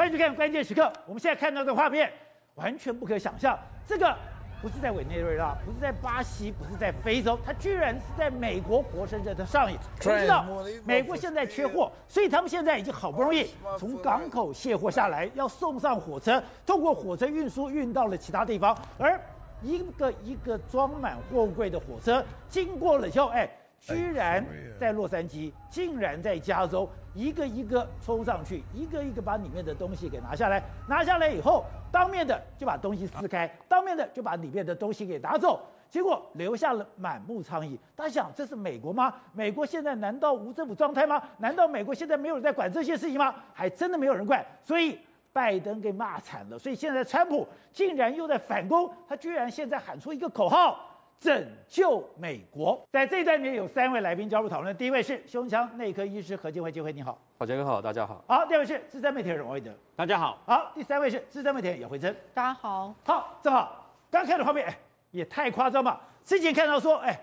欢迎去看关键时刻。我们现在看到的画面，完全不可想象，这个不是在委内瑞拉，不是在巴西，不是在非洲，它居然是在美国活生生的上演。你知道，美国现在缺货，所以他们现在已经好不容易从港口卸货下来，要送上火车，通过火车运输运到了其他地方，而一个一个装满货柜的火车经过了以后，哎。居然在洛杉矶，竟然在加州，一个一个冲上去，一个一个把里面的东西给拿下来。拿下来以后，当面的就把东西撕开，当面的就把里面的东西给拿走，结果留下了满目疮痍。大家想，这是美国吗？美国现在难道无政府状态吗？难道美国现在没有人在管这些事情吗？还真的没有人管，所以拜登给骂惨了。所以现在川普竟然又在反攻，他居然现在喊出一个口号。拯救美国，在这一段里面有三位来宾加入讨论。第一位是胸腔内科医师何建辉，建辉你好，郝杰哥好，大家好。好，第二位是资深媒体人王伟德，大家好。好，第三位是资深媒体人姚慧珍，大家好。好，正好刚看的画面，哎，也太夸张吧？之前看到说，哎，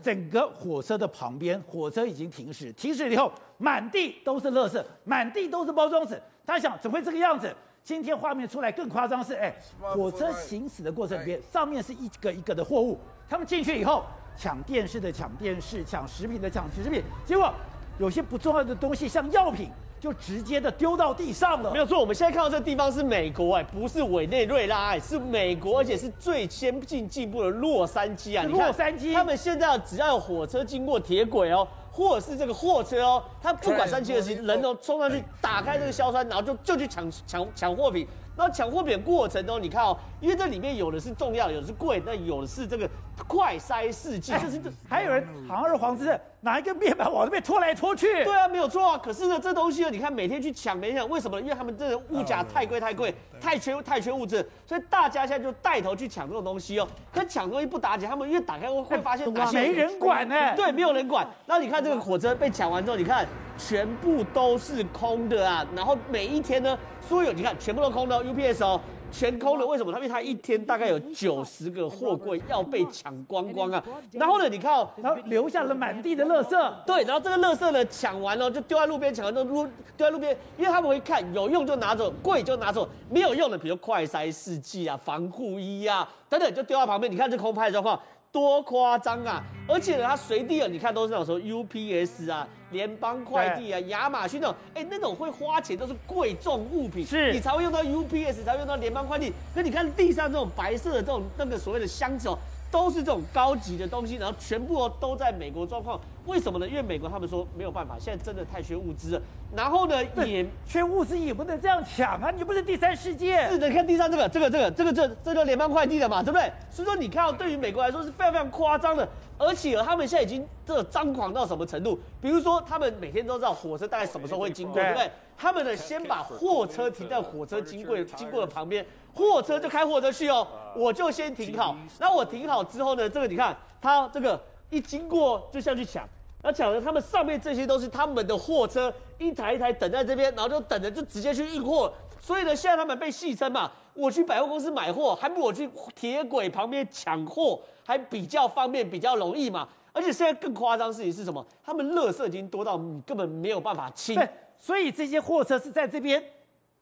整个火车的旁边，火车已经停驶，停驶以后满地都是垃圾，满地都是包装纸。他想，怎么会这个样子？今天画面出来更夸张是，哎，火车行驶的过程里面，上面是一个一个的货物。他们进去以后，抢电视的抢电视，抢食品的抢食品，结果有些不重要的东西，像药品，就直接的丢到地上了。没有错，我们现在看到这个地方是美国，哎，不是委内瑞拉，哎，是美国，而且是最先进进步的洛杉矶啊。洛杉矶，他们现在只要有火车经过铁轨哦，或者是这个货车哦，他不管三七二十一，人都 冲上去打开这个硝酸，然后就就去抢抢抢货品。然后抢货品过程中，你看哦，因为这里面有的是重要，有的是贵，那有的是这个快筛试剂，就是这还有人堂而皇之的拿一个面板往那边拖来拖去。对啊，没有错啊。可是呢，这东西呢，你看每天去抢，没抢，为什么？因为他们这个物价太贵太贵，太缺太缺物质，所以大家现在就带头去抢这种东西哦。可抢东西不打紧，他们因为打开会会发现没人管呢？对，没有人管。然后你看这个火车被抢完之后，你看全部都是空的啊。然后每一天呢，所有你看全部都空的 UPS 哦。全空了，为什么？他因为他一天大概有九十个货柜要被抢光光啊。然后呢，你看哦，然后留下了满地的垃圾。对，然后这个垃圾呢，抢完了就丢在路边，抢完之后丢丢在路边，因为他们会看有用就拿走，贵就拿走，没有用的，比如快筛试剂啊、防护衣啊等等，就丢在旁边。你看这空拍的状况。多夸张啊！而且呢，它随地啊，你看都是那种说 UPS 啊、联邦快递啊、亚马逊那种，哎，那种会花钱都是贵重物品，是你才会用到 UPS，才会用到联邦快递。可你看地上这种白色的这种那个所谓的箱子哦。都是这种高级的东西，然后全部都在美国状况，为什么呢？因为美国他们说没有办法，现在真的太缺物资了。然后呢，也缺物资也不能这样抢啊！你不是第三世界。是的，你看地上这个、这个、这个、这个、这、这个联邦快递的嘛，对不对？所以说你看到对于美国来说是非常非常夸张的，而且他们现在已经这张狂到什么程度？比如说他们每天都知道火车大概什么时候会经过，对不对？他们呢先把货车停在火车经过经过的旁边。货车就开货车去哦，我就先停好。那我停好之后呢，这个你看，他这个一经过就像去抢，那抢的他们上面这些都是他们的货车，一台一台等在这边，然后就等着就直接去运货。所以呢，现在他们被戏称嘛，我去百货公司买货，还不如我去铁轨旁边抢货，还比较方便，比较容易嘛。而且现在更夸张的事情是什么？他们垃圾已经多到你根本没有办法清。对，所以这些货车是在这边，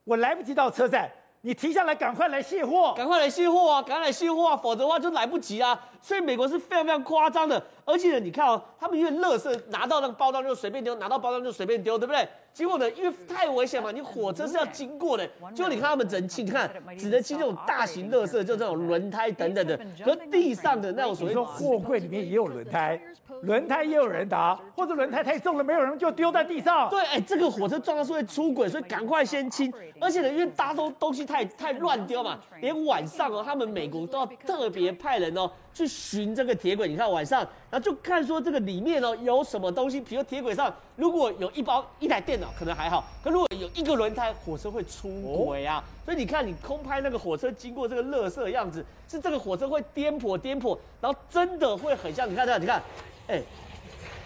我来不及到车站。你停下来，赶快来卸货，赶快来卸货啊！赶快来卸货啊！否则的话就来不及啊！所以美国是非常非常夸张的，而且呢，你看哦，他们因为乐色拿到那个包装就随便丢，拿到包装就随便丢，对不对？结果呢，因为太危险嘛，你火车是要经过的，结果你看他们人清，你看只能清这种大型垃圾，就这种轮胎等等的，和地上的那种所谓说货柜里面也有轮胎，轮胎也有人打，或者轮胎太重了，没有人就丢在地上。对，哎，这个火车撞到是会出轨，所以赶快先清。而且呢，因为大家都东西太太乱丢嘛，连晚上哦，他们美国都要特别派人哦去寻这个铁轨。你看晚上，然后就看说这个里面哦有什么东西，比如铁轨上如果有一包一台电脑可能还好，可如果有一个轮胎，火车会出轨啊。所以你看你空拍那个火车经过这个垃圾的样子，是这个火车会颠簸颠簸，然后真的会很像你看这样，你看，哎。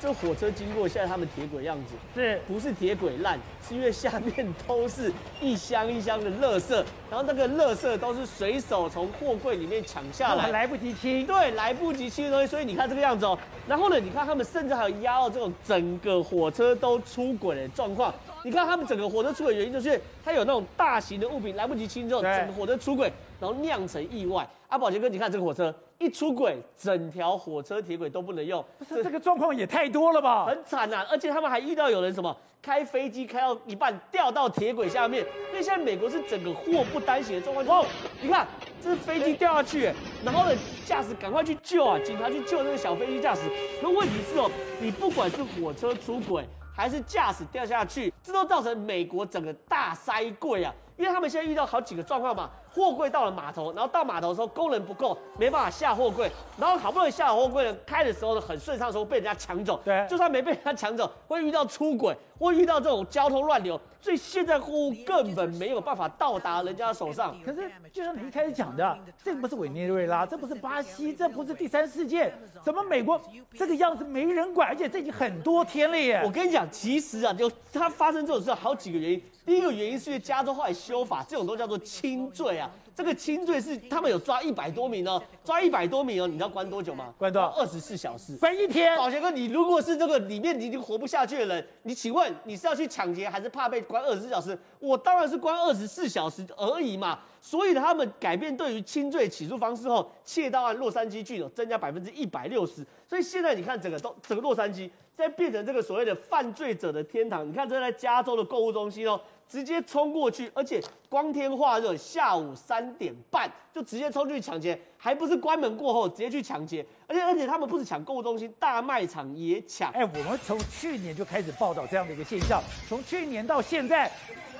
这火车经过现在他们铁轨样子，是不是铁轨烂？是因为下面都是一箱一箱的垃圾，然后那个垃圾都是随手从货柜里面抢下来，来不及清。对，来不及清的东西，所以你看这个样子哦。然后呢，你看他们甚至还有压到这种整个火车都出轨的状况。你看他们整个火车出轨原因就是它有那种大型的物品来不及清之后，整个火车出轨，然后酿成意外。阿宝杰哥，你看这个火车一出轨，整条火车铁轨都不能用，不是这个状况也太多了吧？很惨啊！而且他们还遇到有人什么开飞机开到一半掉到铁轨下面，所以现在美国是整个祸不单行的状况。哦，你看这是飞机掉下去，然后呢驾驶赶快去救啊，警察去救那个小飞机驾驶。那问题是哦，你不管是火车出轨。还是驾驶掉下去，这都造成美国整个大塞柜啊！因为他们现在遇到好几个状况嘛，货柜到了码头，然后到码头的时候工人不够，没办法下货柜，然后好不容易下了货柜呢，开的时候呢很顺畅的时候被人家抢走，对，就算没被人家抢走，会遇到出轨，会遇到这种交通乱流，所以现在货物根本没有办法到达人家的手上。可是就像你一开始讲的，这不是委内瑞拉，这不是巴西，这不是第三世界，怎么美国这个样子没人管？而且这已经很多天了耶！我跟你讲，其实啊，就它发生这种事好几个原因。第一个原因是因为加州后来修法，这种都叫做轻罪啊。这个轻罪是他们有抓一百多名哦，抓一百多名哦，你知道关多久吗？关多少？二十四小时，关一天。宝杰哥，你如果是这个里面你已经活不下去的人，你请问你是要去抢劫，还是怕被关二十四小时？我当然是关二十四小时而已嘛。所以他们改变对于轻罪起诉方式后，窃盗案洛杉矶郡有增加百分之一百六十。所以现在你看整个都整个洛杉矶，在变成这个所谓的犯罪者的天堂。你看这在加州的购物中心哦。直接冲过去，而且光天化日，下午三点半就直接冲进去抢劫，还不是关门过后直接去抢劫，而且而且他们不是抢购物中心，大卖场也抢。哎，我们从去年就开始报道这样的一个现象，从去年到现在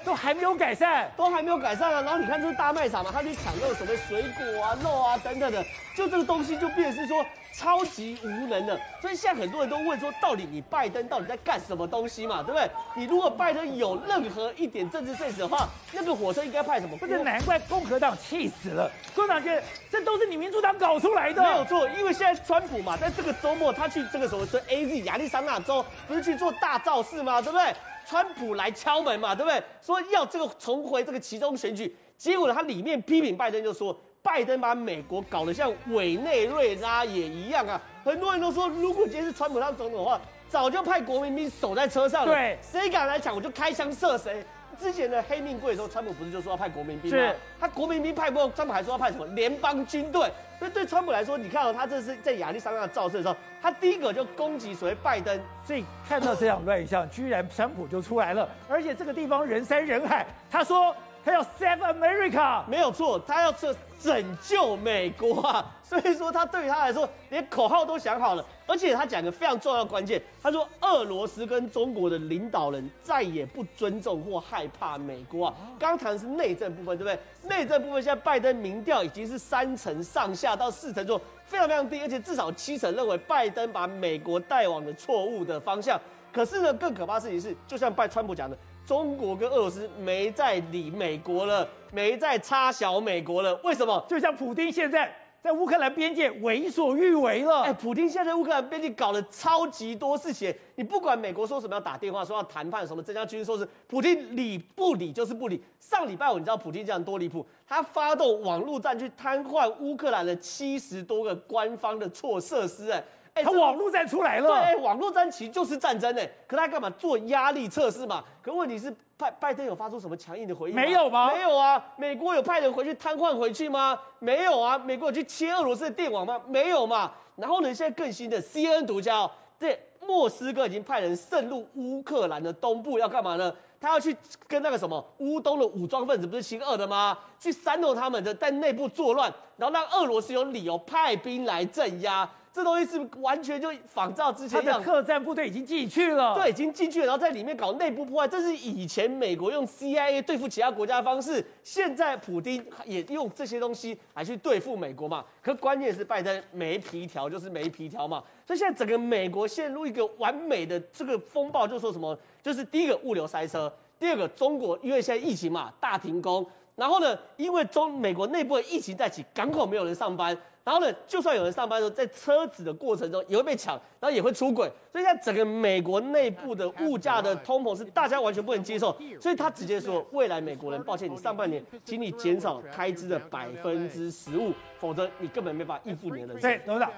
都还没有改善，都还没有改善啊。然后你看这是大卖场嘛，他去抢那个什么水果啊、肉啊等等的，就这个东西就变成是说。超级无能的，所以现在很多人都问说，到底你拜登到底在干什么东西嘛，对不对？你如果拜登有任何一点政治 sense 的话，那个火车应该派什么？不是，难怪共和党气死了。共和党觉得这都是你民主党搞出来的，没有错。因为现在川普嘛，在这个周末他去这个什么这 AZ 亚利桑那州，不是去做大造势嘛，对不对？川普来敲门嘛，对不对？说要这个重回这个其中选举，结果呢，他里面批评拜登就说。拜登把美国搞得像委内瑞拉也一样啊！很多人都说，如果今天是川普当总统的话，早就派国民兵守在车上了。对，谁敢来抢，我就开枪射谁。之前的黑命贵的时候，川普不是就说要派国民兵吗？他国民兵派不过，川普还说要派什么联邦军队。所以对川普来说，你看到他这是在亚利桑那造势的时候，他第一个就攻击所谓拜登。所以看到这样乱象，居然川普就出来了，而且这个地方人山人海。他说。他要 save America，没有错，他要这拯救美国啊！所以说，他对于他来说，连口号都想好了，而且他讲一个非常重要的关键，他说，俄罗斯跟中国的领导人再也不尊重或害怕美国啊。刚谈的是内政部分，对不对？内政部分现在拜登民调已经是三成上下到四成左右，非常非常低，而且至少七成认为拜登把美国带往了错误的方向。可是呢，更可怕的事情是，就像拜川普讲的。中国跟俄罗斯没在理美国了，没在插小美国了。为什么？就像普丁现在在乌克兰边界为所欲为了。哎，普丁现在在乌克兰边界搞了超级多事情。你不管美国说什么要打电话，说要谈判什么增加军事，说是普丁理不理就是不理。上礼拜五你知道普丁这样多离谱？他发动网络战去瘫痪乌克兰的七十多个官方的措设施。哎。哎，他网络战出来了。对，网络战其实就是战争哎。可他干嘛做压力测试嘛？可问题是拜拜登有发出什么强硬的回应？没有吗？没有啊。美国有派人回去瘫痪回去吗？没有啊。美国有去切俄罗斯的电网吗？没有嘛。然后呢，现在更新的 CNN 独家哦，这，莫斯科已经派人渗入乌克兰的东部，要干嘛呢？他要去跟那个什么乌东的武装分子，不是亲俄的吗？去煽动他们的在内部作乱，然后让俄罗斯有理由派兵来镇压。这东西是完全就仿照之前他的特战部队已经进去了，对，已经进去了，然后在里面搞内部破坏。这是以前美国用 CIA 对付其他国家的方式，现在普丁也用这些东西来去对付美国嘛。可关键是拜登没皮条，就是没皮条嘛。所以现在整个美国陷入一个完美的这个风暴，就说什么？就是第一个物流塞车，第二个中国因为现在疫情嘛，大停工。然后呢，因为中美国内部的疫情在起，港口没有人上班。然后呢，就算有人上班的时候，在车子的过程中也会被抢，然后也会出轨。所以，在整个美国内部的物价的通膨是大家完全不能接受。所以他直接说，未来美国人，抱歉，你上半年请你减少开支的百分之十五，否则你根本没办法应付你的人生。对，董事长，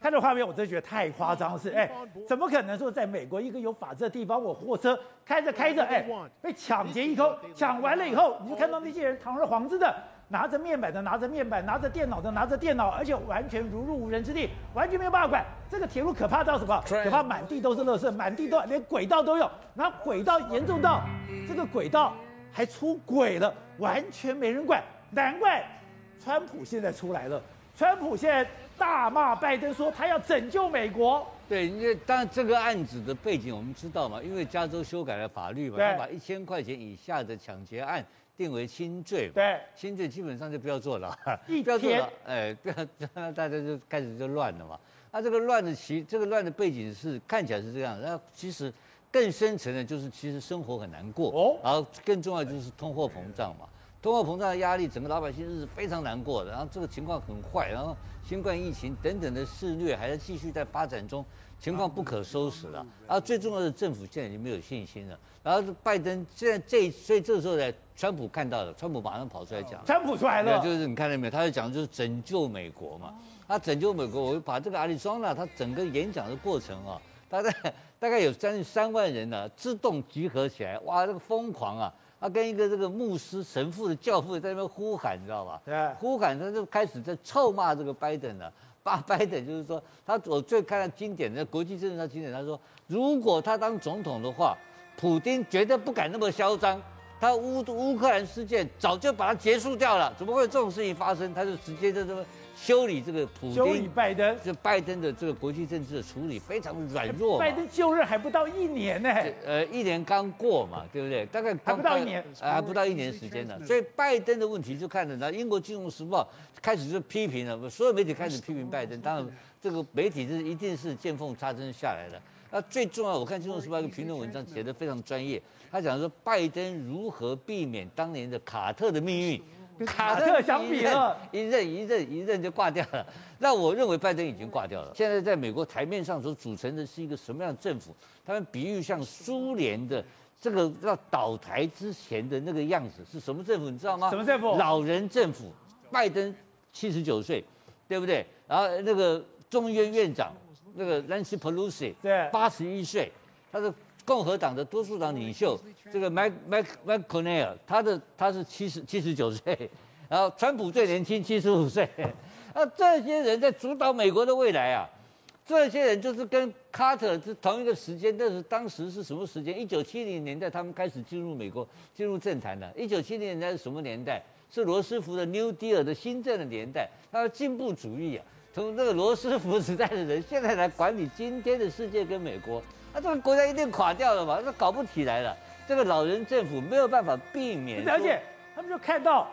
看这画面，我真的觉得太夸张了。是，哎，怎么可能说在美国一个有法治的地方，我货车开着开着，哎，被抢劫一空，抢完了以后，你就看到那些人堂而皇之的。拿着面板的拿着面板，拿着电脑的拿着电脑，而且完全如入无人之地，完全没有办法管。这个铁路可怕到什么？可怕满地都是垃圾，满地都连轨道都有，然后轨道严重到这个轨道还出轨了，完全没人管。难怪川普现在出来了，川普现在大骂拜登说他要拯救美国。对，因为当然这个案子的背景我们知道嘛，因为加州修改了法律嘛，他把一千块钱以下的抢劫案。定为轻罪，对，轻罪基本上就不要做了，一不要做了，哎，不要，大家就开始就乱了嘛。那、啊、这个乱的其这个乱的背景是看起来是这样，那其实更深层的就是其实生活很难过，哦，然后更重要就是通货膨胀嘛，通货膨胀的压力，整个老百姓日子非常难过的，然后这个情况很坏，然后新冠疫情等等的肆虐还在继续在发展中。情况不可收拾了，然后最重要的政府现在已经没有信心了。然后拜登现在这，所以这个时候呢，川普看到了，川普马上跑出来讲，川普出来了，就是你看到没有？他在讲就是拯救美国嘛。他拯救美国，我把这个阿里桑那他整个演讲的过程啊，大概大概有将近三万人呢、啊，自动集合起来，哇，这个疯狂啊！他跟一个这个牧师神父的教父在那边呼喊，你知道吧？对，呼喊他就开始在臭骂这个拜登了。把拜登就是说，他我最看到经典的国际政治上经典，他说，如果他当总统的话，普京绝对不敢那么嚣张，他乌乌克兰事件早就把它结束掉了，怎么会有这种事情发生？他就直接就这么。修理这个普京，修理拜登，就拜登的这个国际政治的处理非常软弱。拜登就任还不到一年呢，呃，一年刚过嘛，对不对？大概还不到一年，呃，还不到一年时间呢。所以拜登的问题就看着呢，英国金融时报开始就批评了，所有媒体开始批评拜登。当然，这个媒体是一定是见缝插针下来的。那最重要，我看金融时报一个评论文章写得非常专业，他讲说拜登如何避免当年的卡特的命运。卡特相比了，一任一任一任就挂掉了。那我认为拜登已经挂掉了。现在在美国台面上所组成的是一个什么样的政府？他们比喻像苏联的这个要倒台之前的那个样子是什么政府？你知道吗？什么政府？老人政府。拜登七十九岁，对不对？然后那个众议院院长那个 Nancy Pelosi，对，八十一岁，他是共和党的多数党领袖。这个 Mike Mike McConnell，他的他是七十七十九岁，然后川普最年轻七十五岁，那 这些人在主导美国的未来啊，这些人就是跟卡特是同一个时间，但是当时是什么时间？一九七零年代他们开始进入美国，进入政坛的。一九七零年代是什么年代？是罗斯福的 New Deal 的新政的年代，他的进步主义啊，从这个罗斯福时代的人现在来管理今天的世界跟美国，那这个国家一定垮掉了嘛？那搞不起来了。这个老人政府没有办法避免，而且他们就看到，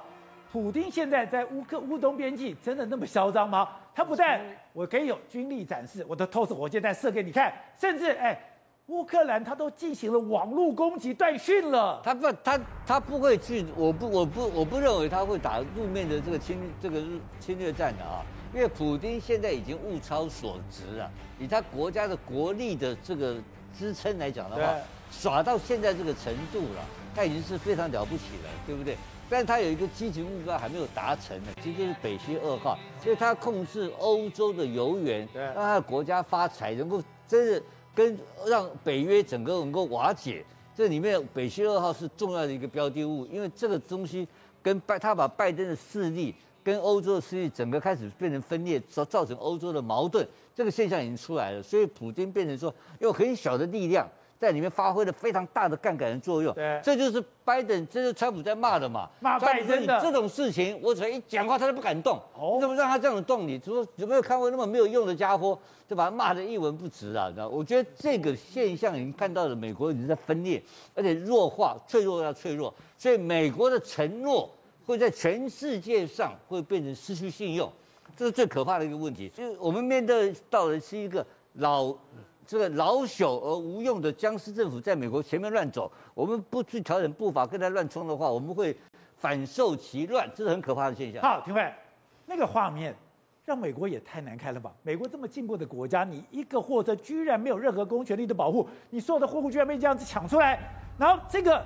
普丁现在在乌克乌东边境真的那么嚣张吗？他不但我可以有军力展示，我的透视火箭弹射给你看，甚至哎，乌克兰他都进行了网络攻击断讯了。他不，他他不会去，我不，我不，我不认为他会打路面的这个侵这个侵略战的啊，因为普京现在已经物超所值了，以他国家的国力的这个支撑来讲的话。耍到现在这个程度了，他已经是非常了不起了，对不对？但他有一个积极目标还没有达成呢，其实就是北溪二号，所以他控制欧洲的油源，让他的国家发财，能够真的跟让北约整个能够瓦解。这里面北溪二号是重要的一个标的物，因为这个东西跟拜他把拜登的势力跟欧洲的势力整个开始变成分裂，造造成欧洲的矛盾，这个现象已经出来了。所以普京变成说用很小的力量。在里面发挥了非常大的杠杆的作用，对，这就是拜登，这就是川普在骂的嘛。骂拜登的这种事情，我只要一讲话，他都不敢动。哦，你怎么让他这样动你？你说有没有看过那么没有用的家伙，就把他骂得一文不值啊？你知道？我觉得这个现象已经看到了，美国已经在分裂，而且弱化，脆弱要脆弱，所以美国的承诺会在全世界上会变成失去信用，这是最可怕的一个问题。就是我们面对到的是一个老。这个老朽而无用的僵尸政府在美国前面乱走，我们不去调整步伐跟他乱冲的话，我们会反受其乱，这是很可怕的现象。好，廷辉，那个画面让美国也太难看了吧？美国这么进步的国家，你一个货车居然没有任何公权力的保护，你所有的货物居然被这样子抢出来，然后这个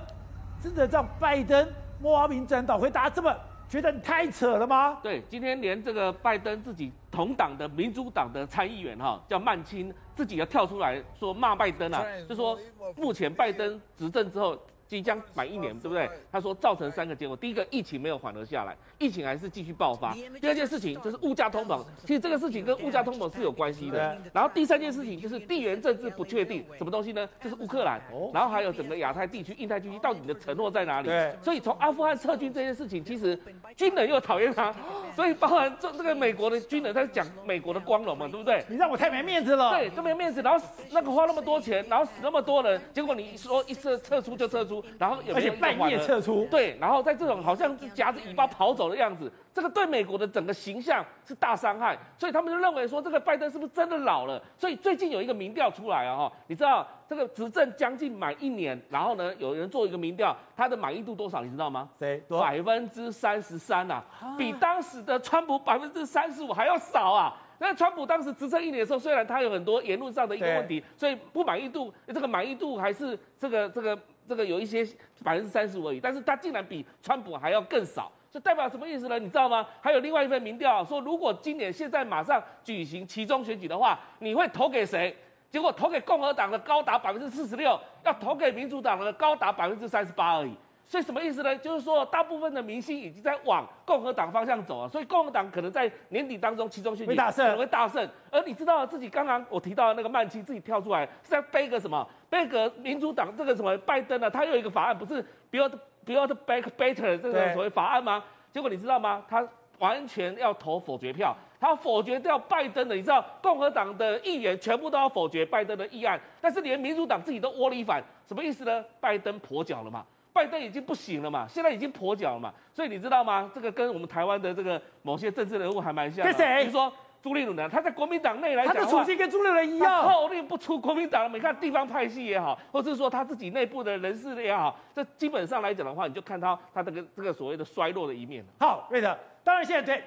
真的让拜登摸名转倒回答这么。觉得你太扯了吗？对，今天连这个拜登自己同党的民主党的参议员哈，叫曼青，自己要跳出来说骂拜登啊，就说目前拜登执政之后。即将满一年，对不对？他说造成三个结果：第一个，疫情没有缓和下来，疫情还是继续爆发；第二件事情就是物价通膨，其实这个事情跟物价通膨是有关系的。然后第三件事情就是地缘政治不确定，什么东西呢？就是乌克兰，然后还有整个亚太地区、印太地区，到底你的承诺在哪里？对。所以从阿富汗撤军这件事情，其实军人又讨厌他，所以包含这这个美国的军人在讲美国的光荣嘛，对不对？你让我太没面子了。对，都没面子。然后那个花那么多钱，然后死那么多人，结果你说一撤撤出就撤出。然后有没有，而且半夜撤出，对，然后在这种好像是夹着尾巴跑走的样子，这个对美国的整个形象是大伤害，所以他们就认为说这个拜登是不是真的老了？所以最近有一个民调出来啊，哈，你知道这个执政将近满一年，然后呢，有人做一个民调，他的满意度多少？你知道吗？谁？百分之三十三呐，比当时的川普百分之三十五还要少啊。那川普当时执政一年的时候，虽然他有很多言论上的一个问题，所以不满意度，这个满意度还是这个这个。这个有一些百分之三十五而已，但是他竟然比川普还要更少，这代表什么意思呢？你知道吗？还有另外一份民调说，如果今年现在马上举行期中选举的话，你会投给谁？结果投给共和党的高达百分之四十六，要投给民主党的高达百分之三十八而已。所以什么意思呢？就是说，大部分的明星已经在往共和党方向走了，所以共和党可能在年底当中期中选举会大胜，可能会大胜。而你知道自己刚刚我提到的那个曼青自己跳出来是在背个什么？背个民主党这个什么拜登呢？他有一个法案，不是 Build Build Back Better 这个所谓法案吗？结果你知道吗？他完全要投否决票，他否决掉拜登的。你知道共和党的议员全部都要否决拜登的议案，但是连民主党自己都窝里反，什么意思呢？拜登跛脚了嘛？拜登已经不行了嘛，现在已经跛脚了嘛，所以你知道吗？这个跟我们台湾的这个某些政治人物还蛮像的。跟谁？比如说朱立伦呢，他在国民党内来讲，他的处境跟朱立伦一样，号令不出国民党。你看地方派系也好，或者是说他自己内部的人士也好，这基本上来讲的话，你就看到他这个这个所谓的衰落的一面。好，瑞德，当然现在对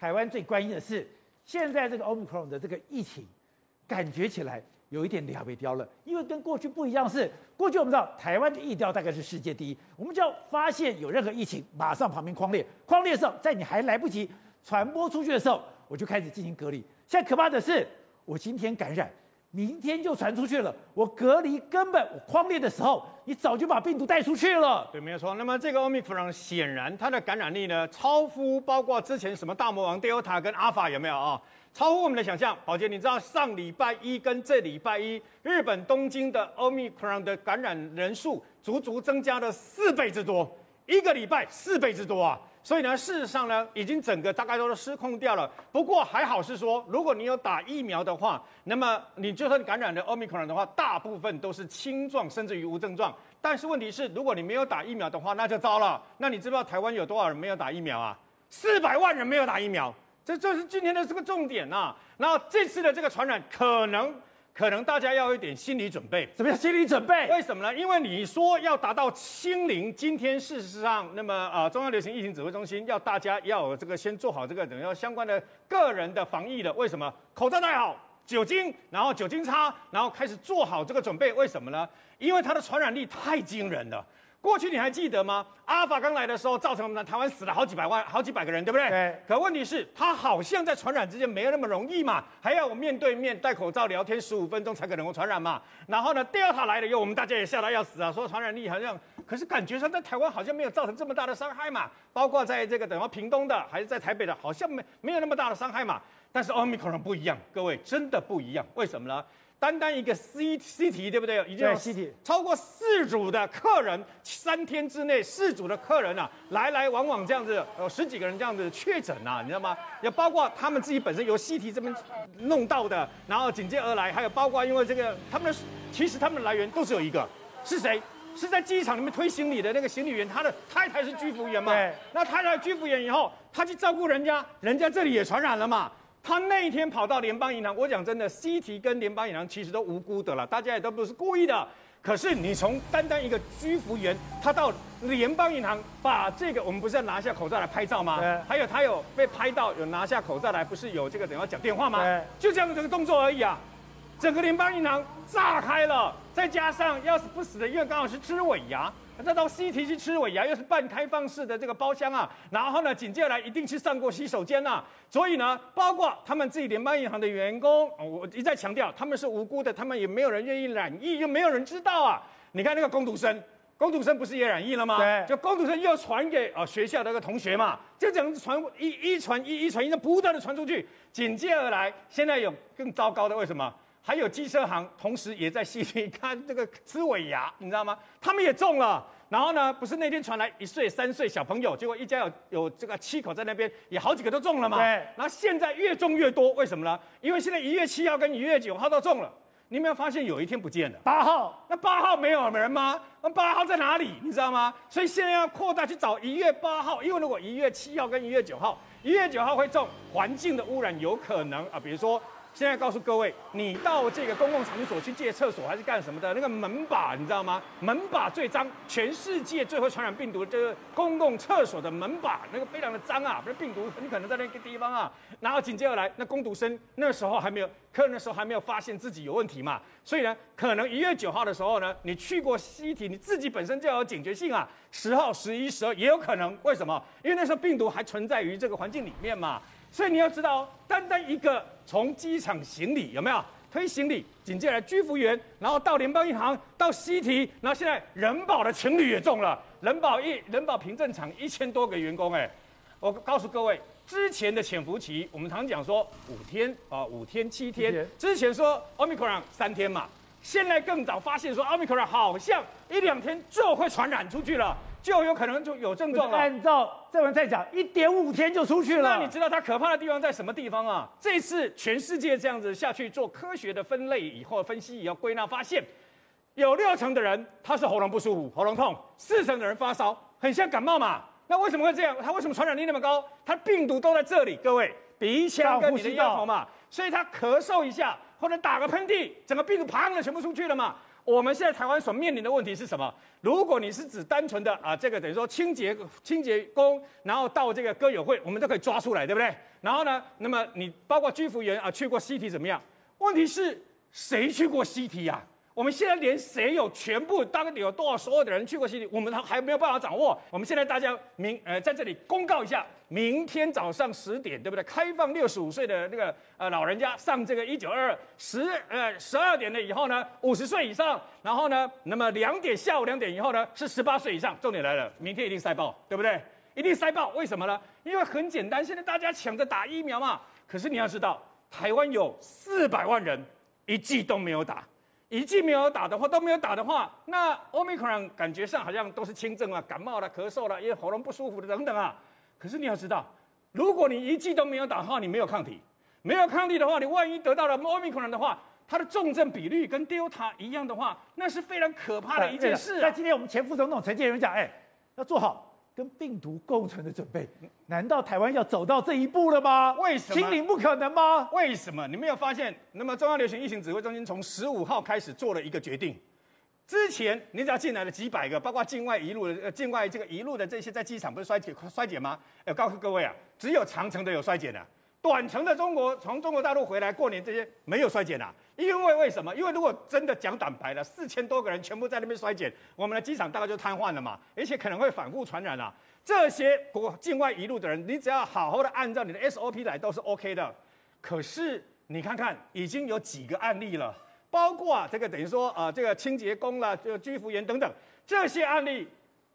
台湾最关心的是，现在这个 Omicron 的这个疫情，感觉起来。有一点两倍调了，因为跟过去不一样是，过去我们知道台湾的疫调大概是世界第一，我们就要发现有任何疫情，马上旁边框列，框列的时候，在你还来不及传播出去的时候，我就开始进行隔离。现在可怕的是，我今天感染，明天就传出去了，我隔离根本我匡列的时候，你早就把病毒带出去了。对，没有错。那么这个 Omicron 显然它的感染力呢，超乎包括之前什么大魔王 Delta 跟 Alpha 有没有啊？超乎我们的想象，宝杰，你知道上礼拜一跟这礼拜一，日本东京的 Omicron 的感染人数足足增加了四倍之多，一个礼拜四倍之多啊！所以呢，事实上呢，已经整个大概都是失控掉了。不过还好是说，如果你有打疫苗的话，那么你就算感染了 Omicron 的话，大部分都是轻状甚至于无症状。但是问题是，如果你没有打疫苗的话，那就糟了。那你知不知道台湾有多少人没有打疫苗啊？四百万人没有打疫苗。这就是今天的这个重点呐、啊。那这次的这个传染，可能可能大家要有一点心理准备。什么叫心理准备？为什么呢？因为你说要达到清零，今天事实上，那么啊，中央流行疫情指挥中心要大家要有这个先做好这个等要相关的个人的防疫的。为什么？口罩戴好，酒精，然后酒精擦，然后开始做好这个准备。为什么呢？因为它的传染力太惊人了。过去你还记得吗？阿尔法刚来的时候，造成我们台湾死了好几百万、好几百个人，对不对？对。可问题是，它好像在传染之间没有那么容易嘛，还要我面对面戴口罩聊天十五分钟才可能够传染嘛。然后呢，第二塔来了以后，我们大家也吓得要死啊，说传染力好像，可是感觉上在台湾好像没有造成这么大的伤害嘛。包括在这个等于屏东的，还是在台北的，好像没没有那么大的伤害嘛。但是奥密克戎不一样，各位真的不一样，为什么呢？单单一个 C C T 对不对？已经有 C T 超过四组的客人，三天之内四组的客人啊，来来往往这样子，有十几个人这样子确诊啊，你知道吗？也包括他们自己本身由 C T 这边弄到的，然后紧接而来，还有包括因为这个他们的其实他们的来源都是有一个，是谁？是在机场里面推行李的那个行李员，他的太太是居服员嘛？对。那太太居服员以后，他去照顾人家，人家这里也传染了嘛？他那一天跑到联邦银行，我讲真的，，CT 跟联邦银行其实都无辜的了，大家也都不是故意的。可是你从单单一个居服员，他到联邦银行把这个，我们不是要拿下口罩来拍照吗？对还有他有被拍到有拿下口罩来，不是有这个等于要讲电话吗？对就这样的这个动作而已啊。整个联邦银行炸开了，再加上要死不死的，因为刚好是吃尾牙。再到西提去吃尾牙，又是半开放式的这个包厢啊，然后呢，紧接着来一定去上过洗手间呐、啊，所以呢，包括他们自己联邦银行的员工，我一再强调，他们是无辜的，他们也没有人愿意染疫，又没有人知道啊。你看那个工读生，工读生不是也染疫了吗？对，就工读生又传给啊学校的一个同学嘛，就这样子传一一传一，一传一，不断的传出去，紧接而来，现在有更糟糕的，为什么？还有机车行，同时也在西提看这个吃尾牙，你知道吗？他们也中了。然后呢，不是那天传来一岁、三岁小朋友，结果一家有有这个七口在那边，也好几个都中了嘛。对。然后现在越中越多，为什么呢？因为现在一月七号跟一月九号都中了。你有没有发现有一天不见了？八号。那八号没有人吗？那八号在哪里？你知道吗？所以现在要扩大去找一月八号，因为如果一月七号跟一月九号，一月九号会中，环境的污染有可能啊，比如说。现在告诉各位，你到这个公共场所去借厕所还是干什么的？那个门把你知道吗？门把最脏，全世界最会传染病毒的这个公共厕所的门把，那个非常的脏啊！不是病毒很可能在那个地方啊。然后紧接而来，那工读生那时候还没有，客人的时候还没有发现自己有问题嘛。所以呢，可能一月九号的时候呢，你去过西体，你自己本身就要有警觉性啊。十号、十一、十二也有可能，为什么？因为那时候病毒还存在于这个环境里面嘛。所以你要知道，单单一个从机场行李有没有？推行李，紧接着居服员，然后到联邦银行，到西提，然后现在人保的情侣也中了，人保一人保凭证厂一千多个员工，哎，我告诉各位，之前的潜伏期，我们常讲说五天啊，五天七天，天。之前说 Omicron 三天嘛，现在更早发现说 Omicron 好像一两天就会传染出去了。就有可能就有症状了。按照郑文在讲，一点五天就出去了。那你知道它可怕的地方在什么地方啊？这次全世界这样子下去做科学的分类以后，分析以后归纳发现，有六成的人他是喉咙不舒服、喉咙痛，四成的人发烧，很像感冒嘛。那为什么会这样？它为什么传染力那么高？它病毒都在这里，各位，鼻腔跟你的咽喉嘛，所以他咳嗽一下或者打个喷嚏，整个病毒砰的全部出去了嘛。我们现在台湾所面临的问题是什么？如果你是指单纯的啊，这个等于说清洁清洁工，然后到这个歌友会，我们都可以抓出来，对不对？然后呢，那么你包括居服员啊，去过西体怎么样？问题是谁去过西体呀？我们现在连谁有全部当地有多少所有的人去过西提，我们还还没有办法掌握。我们现在大家明呃在这里公告一下，明天早上十点，对不对？开放六十五岁的那个呃老人家上这个一九二二十呃十二点了以后呢，五十岁以上，然后呢，那么两点下午两点以后呢是十八岁以上。重点来了，明天一定塞爆，对不对？一定塞爆，为什么呢？因为很简单，现在大家抢着打疫苗嘛。可是你要知道，台湾有四百万人一剂都没有打。一剂没有打的话，都没有打的话，那 Omicron 感觉上好像都是轻症啊，感冒了、咳嗽了，因为喉咙不舒服的等等啊。可是你要知道，如果你一剂都没有打的话，你没有抗体，没有抗体的话，你万一得到了 Omicron 的话，它的重症比率跟 Delta 一样的话，那是非常可怕的一件事啊。那今天我们前副总统陈建仁讲，哎，要做好。跟病毒共存的准备，难道台湾要走到这一步了吗？为什么？清零不可能吗？为什么？你没有发现？那么中央流行疫情指挥中心从十五号开始做了一个决定，之前你只要进来了几百个，包括境外一路的、呃，境外这个一路的这些在机场不是衰减衰减吗？要告诉各位啊，只有长程的有衰减的。短程的中国从中国大陆回来过年这些没有衰减啊，因为为什么？因为如果真的讲短白了，四千多个人全部在那边衰减，我们的机场大概就瘫痪了嘛，而且可能会反复传染啊。这些国境外一路的人，你只要好好的按照你的 SOP 来都是 OK 的。可是你看看，已经有几个案例了，包括啊这个等于说啊这个清洁工啦，这个居服员等等这些案例，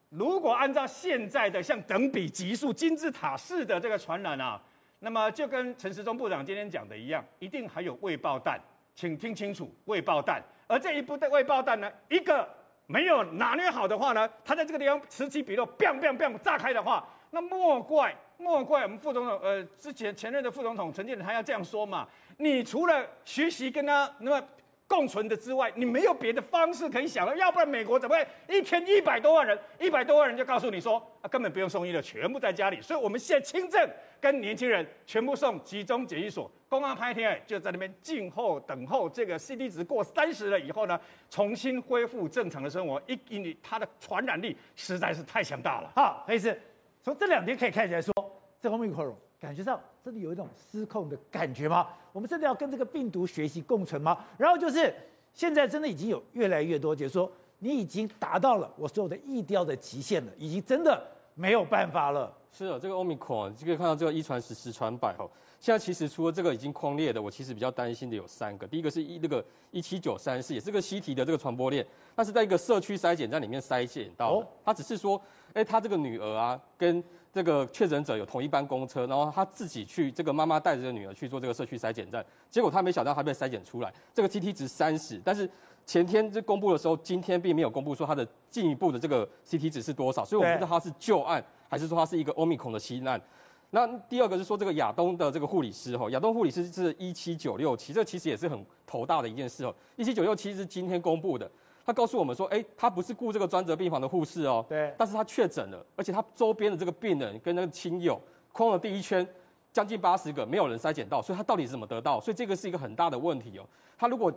如果按照现在的像等比级数金字塔式的这个传染啊。那么就跟陈时中部长今天讲的一样，一定还有未爆弹，请听清楚，未爆弹。而这一部的未爆弹呢，一个没有拿捏好的话呢，他在这个地方此起彼落，biang biang biang 炸开的话，那莫怪莫怪我们副总统，呃，之前前任的副总统陈建仁他要这样说嘛。你除了学习跟他那么共存的之外，你没有别的方式可以想了。要不然美国怎么会一天一百多万人，一百多万人就告诉你说，啊，根本不用送医了，全部在家里。所以我们现在轻症跟年轻人全部送集中检疫所。公安拍天就在那边静候等候这个 C D 值过三十了以后呢，重新恢复正常的生活。一因为它的传染力实在是太强大了。好，黑子，从这两天可以看起来说，这 Omicron 感觉上真的有一种失控的感觉吗？我们真的要跟这个病毒学习共存吗？然后就是现在真的已经有越来越多，就是说你已经达到了我所有的疫调的极限了，已经真的没有办法了。是啊，这个 Omicron 就可以看到这个一传十，十传百哦。现在其实除了这个已经框列的，我其实比较担心的有三个。第一个是一那个一七九三四，也是个西提的这个传播链，它是在一个社区筛检站里面筛检到的。他只是说，哎，他这个女儿啊跟。这个确诊者有同一班公车，然后他自己去，这个妈妈带着这个女儿去做这个社区筛检站，结果他没想到他被筛检出来，这个 CT 值三十，但是前天这公布的时候，今天并没有公布说他的进一步的这个 CT 值是多少，所以我不知道他是旧案还是说他是一个 Omicron 的新案。那第二个是说这个亚东的这个护理师哈，亚东护理师是一七九六七，这其实也是很头大的一件事哦，一七九六七是今天公布的。他告诉我们说，哎，他不是雇这个专责病房的护士哦，对，但是他确诊了，而且他周边的这个病人跟那个亲友，框了第一圈，将近八十个，没有人筛检到，所以他到底是怎么得到？所以这个是一个很大的问题哦。他如果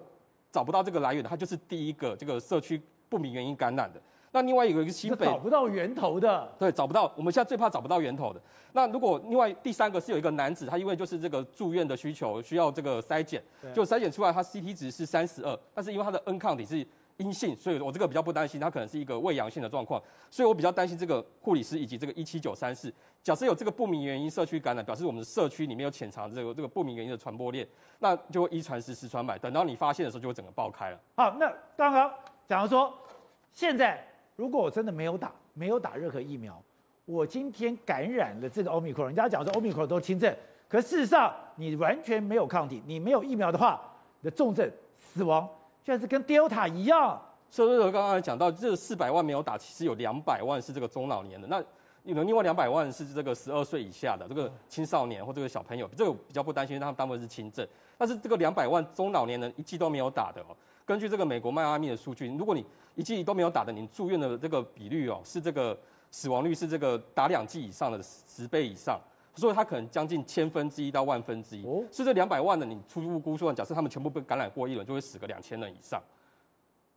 找不到这个来源，他就是第一个这个社区不明原因感染的。那另外有一个新北找不到源头的，对，找不到。我们现在最怕找不到源头的。那如果另外第三个是有一个男子，他因为就是这个住院的需求，需要这个筛检，就筛检出来他 CT 值是三十二，但是因为他的 N 抗体是。阴性，所以我这个比较不担心，它可能是一个伪阳性的状况，所以我比较担心这个护理师以及这个一七九三四。假设有这个不明原因社区感染，表示我们的社区里面有潜藏这个这个不明原因的传播链，那就会一传十，十传百，等到你发现的时候，就会整个爆开了。好，那刚刚假如说，现在如果我真的没有打，没有打任何疫苗，我今天感染了这个 Omicron，人家讲说 Omicron 都轻症，可事实上你完全没有抗体，你没有疫苗的话，你的重症死亡。现在是跟 Delta 一样，所以说刚刚讲到，这四百万没有打，其实有两百万是这个中老年的，那有另外两百万是这个十二岁以下的这个青少年或这个小朋友，这个比较不担心，因为他们大部分是轻症。但是这个两百万中老年人一剂都没有打的哦，根据这个美国迈阿密的数据，如果你一剂都没有打的，你住院的这个比率哦，是这个死亡率是这个打两剂以上的十倍以上。所以它可能将近千分之一到万分之一，是这两百万的，你初步估算，假设他们全部被感染过一轮，就会死个两千人以上。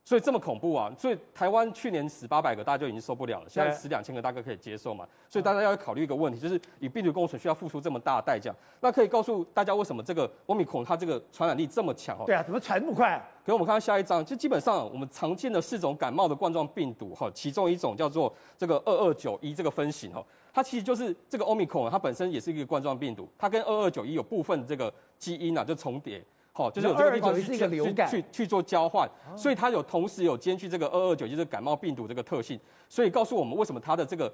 所以这么恐怖啊！所以台湾去年死八百个，大家就已经受不了了。现在死两千个，大概可以接受嘛？所以大家要考虑一个问题，就是与病毒共存需要付出这么大的代价。那可以告诉大家为什么这个欧米孔它这个传染力这么强哦？对啊，怎么传那么快？可我们看到下一张，就基本上我们常见的四种感冒的冠状病毒哈，其中一种叫做这个二二九一这个分型哈，它其实就是这个欧米孔它本身也是一个冠状病毒，它跟二二九一有部分这个基因啊就重叠。好，就是有这个地方去去去去做交换，所以它有同时有兼具这个二二九一这个感冒病毒这个特性，所以告诉我们为什么它的这个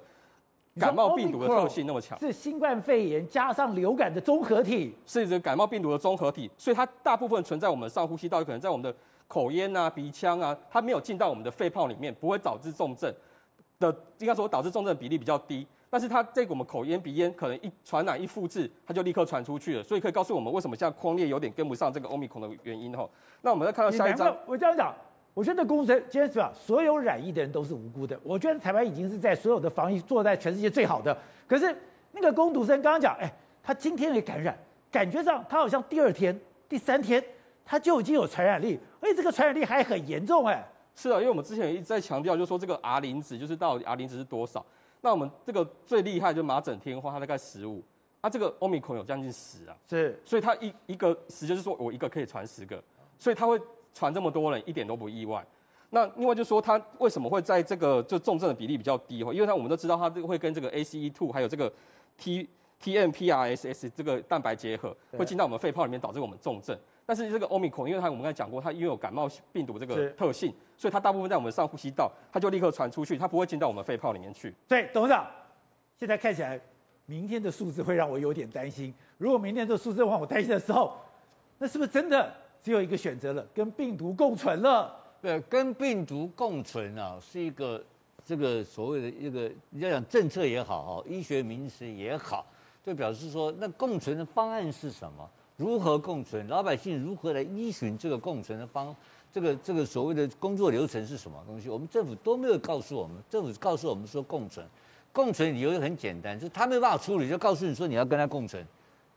感冒病毒的特性那么强，是新冠肺炎加上流感的综合体，是这个感冒病毒的综合体，所以它大部分存在我们上呼吸道，有可能在我们的口咽啊、鼻腔啊，它没有进到我们的肺泡里面，不会导致重症的，应该说导致重症的比例比较低。但是它这个我们口咽鼻咽可能一传染一复制，它就立刻传出去了，所以可以告诉我们为什么现在匡列有点跟不上这个欧米孔的原因哈。那我们再看到下一张，我这样讲，我觉得公司今天是吧，所有染疫的人都是无辜的。我觉得台湾已经是在所有的防疫做在全世界最好的。可是那个工读生刚刚讲，哎，他今天也感染，感觉上他好像第二天、第三天他就已经有传染力，而且这个传染力还很严重哎。是啊，因为我们之前一直在强调，就是说这个 R 零值就是到底 R 零值是多少。那我们这个最厉害就是麻疹天花，它大概十五，它这个欧米孔有将近十啊，是，所以它一一个十就是说我一个可以传十个，所以它会传这么多人一点都不意外。那另外就是说它为什么会在这个就重症的比例比较低哈？因为它我们都知道它这个会跟这个 ACE2 还有这个 T TMPRSS 这个蛋白结合，会进到我们肺泡里面导致我们重症。但是这个欧米孔，因为它我们刚才讲过，它因为有感冒病毒这个特性，所以它大部分在我们上呼吸道，它就立刻传出去，它不会进到我们肺泡里面去。对，董事长，现在看起来，明天的数字会让我有点担心。如果明天这个数字让我担心的时候，那是不是真的只有一个选择了，跟病毒共存了？对，跟病毒共存啊，是一个这个所谓的一个你要讲政策也好，哈，医学名词也好，就表示说，那共存的方案是什么？如何共存，老百姓如何来依循这个共存的方，这个这个所谓的工作流程是什么东西？我们政府都没有告诉我们，政府告诉我们说共存，共存理由也很简单，就是他没办法处理，就告诉你说你要跟他共存。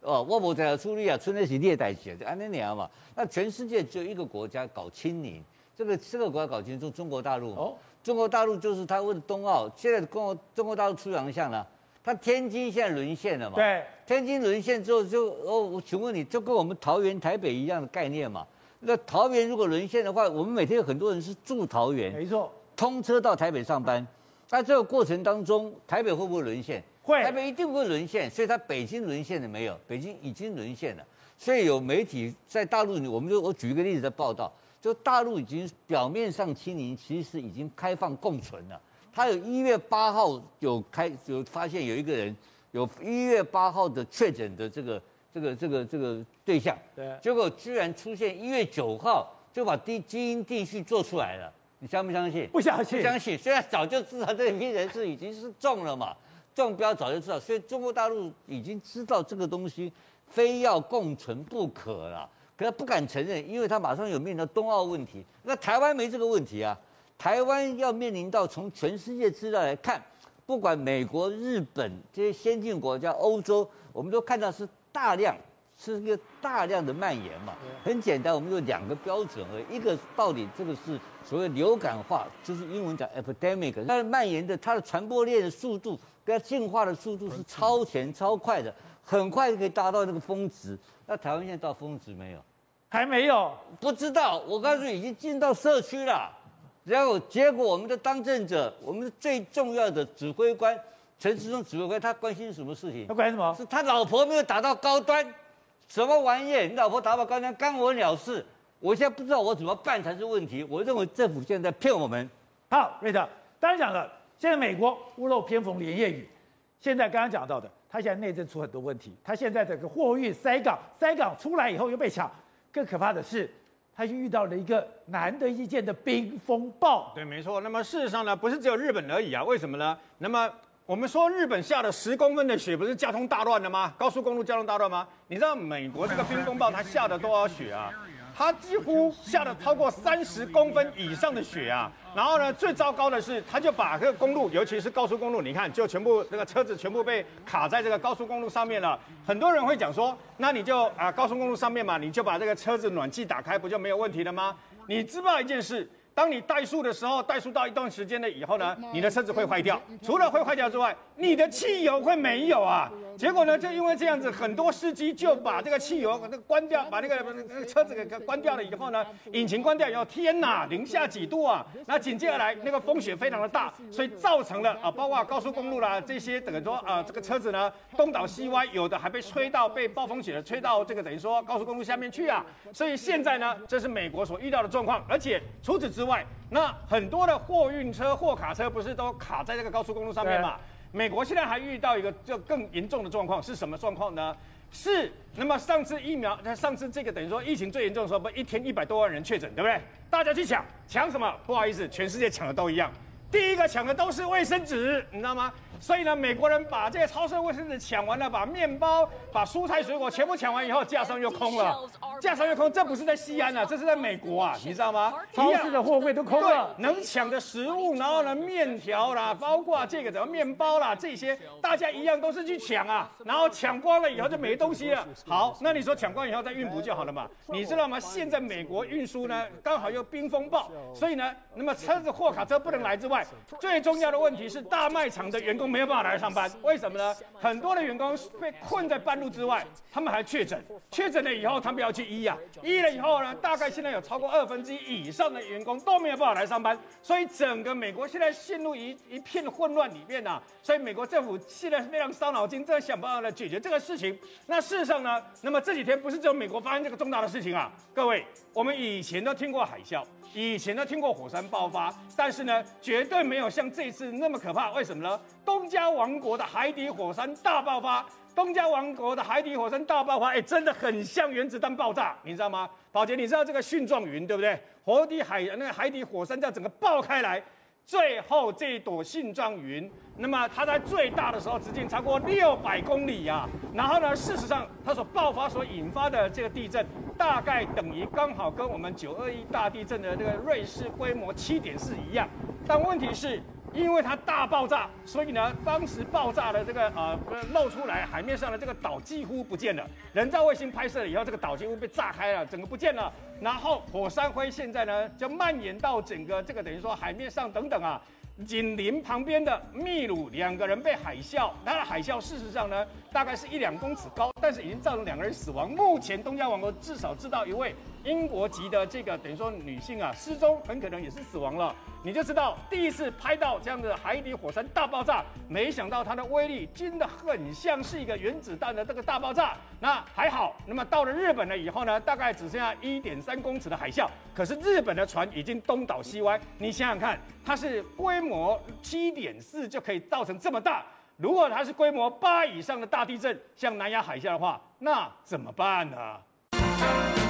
哦，我不在处理啊，存在是列代写的，安那样嘛。那全世界只有一个国家搞清零，这个这个国家搞清楚，中国大陆。哦，中国大陆就是他为了冬奥，现在中国中国大陆出洋相了，他天津现在沦陷了嘛。对，天津沦陷之后就哦，我请问你就跟我们桃园、台北一样的概念嘛？那桃园如果沦陷的话，我们每天有很多人是住桃园，没错，通车到台北上班，那这个过程当中，台北会不会沦陷？会台北一定会沦陷，所以它北京沦陷了没有？北京已经沦陷了，所以有媒体在大陆，我们就我举一个例子在报道，就大陆已经表面上清零，其实已经开放共存了。他有一月八号有开有发现有一个人有一月八号的确诊的这个这个这个这个对象，对，结果居然出现一月九号就把基基因定序做出来了，你相不相信？不相信，不相信。虽然早就知道这一批人是已经是中了嘛。中标早就知道，所以中国大陆已经知道这个东西非要共存不可了，可他不敢承认，因为他马上有面临到冬奥问题。那台湾没这个问题啊，台湾要面临到从全世界资料来看，不管美国、日本这些先进国家、欧洲，我们都看到是大量是一个大量的蔓延嘛。很简单，我们有两个标准而已，一个到底这个是所谓流感化，就是英文讲 epidemic，它的蔓延的它的传播链的速度。跟它进化的速度是超前超快的，很快就可以达到那个峰值。那台湾现在到峰值没有？还没有，不知道。我告诉你，已经进到社区了。然后结果，我们的当政者，我们最重要的指挥官陈时中指挥官，他关心什么事情？他关心什么？是他老婆没有打到高端，什么玩意？你老婆打到高端，干我鸟事？我现在不知道我怎么办才是问题。我认为政府现在在骗我们。好，瑞德，当然讲了。现在美国屋漏偏逢连夜雨，现在刚刚讲到的，他现在内政出很多问题，他现在整个货运塞港，塞港出来以后又被抢，更可怕的是，他就遇到了一个难得一见的冰风暴。对，没错。那么事实上呢，不是只有日本而已啊？为什么呢？那么我们说日本下了十公分的雪，不是交通大乱了吗？高速公路交通大乱吗？你知道美国这个冰风暴它下了多少雪啊？它几乎下了超过三十公分以上的雪啊！然后呢，最糟糕的是，他就把这个公路，尤其是高速公路，你看，就全部这个车子全部被卡在这个高速公路上面了。很多人会讲说，那你就啊，高速公路上面嘛，你就把这个车子暖气打开，不就没有问题了吗？你知不知道一件事？当你怠速的时候，怠速到一段时间了以后呢，你的车子会坏掉。除了会坏掉之外，你的汽油会没有啊。结果呢，就因为这样子，很多司机就把这个汽油那个关掉，把那个那个车子给关掉了以后呢，引擎关掉以后，天哪，零下几度啊！那紧接而来，那个风雪非常的大，所以造成了啊，包括高速公路啦这些，等于说啊，这个车子呢东倒西歪，有的还被吹到被暴风雪吹到这个等于说高速公路下面去啊。所以现在呢，这是美国所遇到的状况，而且除此之外，那很多的货运车、货卡车不是都卡在这个高速公路上面嘛？美国现在还遇到一个就更严重的状况，是什么状况呢？是那么上次疫苗，上次这个等于说疫情最严重的时候，不一天一百多万人确诊，对不对？大家去抢，抢什么？不好意思，全世界抢的都一样。第一个抢的都是卫生纸，你知道吗？所以呢，美国人把这些超市卫生纸抢完了，把面包、把蔬菜水果全部抢完以后，架上又空了。架上又空，这不是在西安啊，这是在美国啊，你知道吗？超市的货柜都空了。对，能抢的食物，然后呢，面条啦，包括这个什么面包啦，这些大家一样都是去抢啊，然后抢光了以后就没东西了。好，那你说抢光以后再运补就好了嘛？你知道吗？现在美国运输呢，刚好又冰风暴，所以呢，那么车子、货卡车不能来之外，最重要的问题是大卖场的员工没有办法来上班，为什么呢？很多的员工被困在半路之外，他们还确诊，确诊了以后他们要去医啊，医了以后呢，大概现在有超过二分之一以上的员工都没有办法来上班，所以整个美国现在陷入一一片混乱里面啊，所以美国政府现在非常伤脑筋，正在想办法来解决这个事情。那事实上呢，那么这几天不是只有美国发生这个重大的事情啊，各位，我们以前都听过海啸，以前呢听过火山爆发，但是呢，绝对没有像这次那么可怕。为什么呢？东加王国的海底火山大爆发。东加王国的海底火山大爆发，哎，真的很像原子弹爆炸，你知道吗？宝杰，你知道这个蕈状云对不对？海底海那个海底火山在整个爆开来，最后这一朵蕈状云那么它在最大的时候直径超过六百公里呀、啊。然后呢，事实上它所爆发所引发的这个地震，大概等于刚好跟我们九二一大地震的这个瑞士规模七点四一样。但问题是。因为它大爆炸，所以呢，当时爆炸的这个呃露出来海面上的这个岛几乎不见了。人造卫星拍摄了以后，这个岛几乎被炸开了，整个不见了。然后火山灰现在呢就蔓延到整个这个等于说海面上等等啊。紧邻旁边的秘鲁两个人被海啸，它的海啸事实上呢大概是一两公尺高，但是已经造成两个人死亡。目前东加王国至少知道一位英国籍的这个等于说女性啊失踪，很可能也是死亡了。你就知道第一次拍到这样的海底火山大爆炸，没想到它的威力真的很像是一个原子弹的这个大爆炸。那还好，那么到了日本了以后呢，大概只剩下一点三公尺的海啸，可是日本的船已经东倒西歪。你想想看，它是规模七点四就可以造成这么大，如果它是规模八以上的大地震，像南亚海啸的话，那怎么办呢？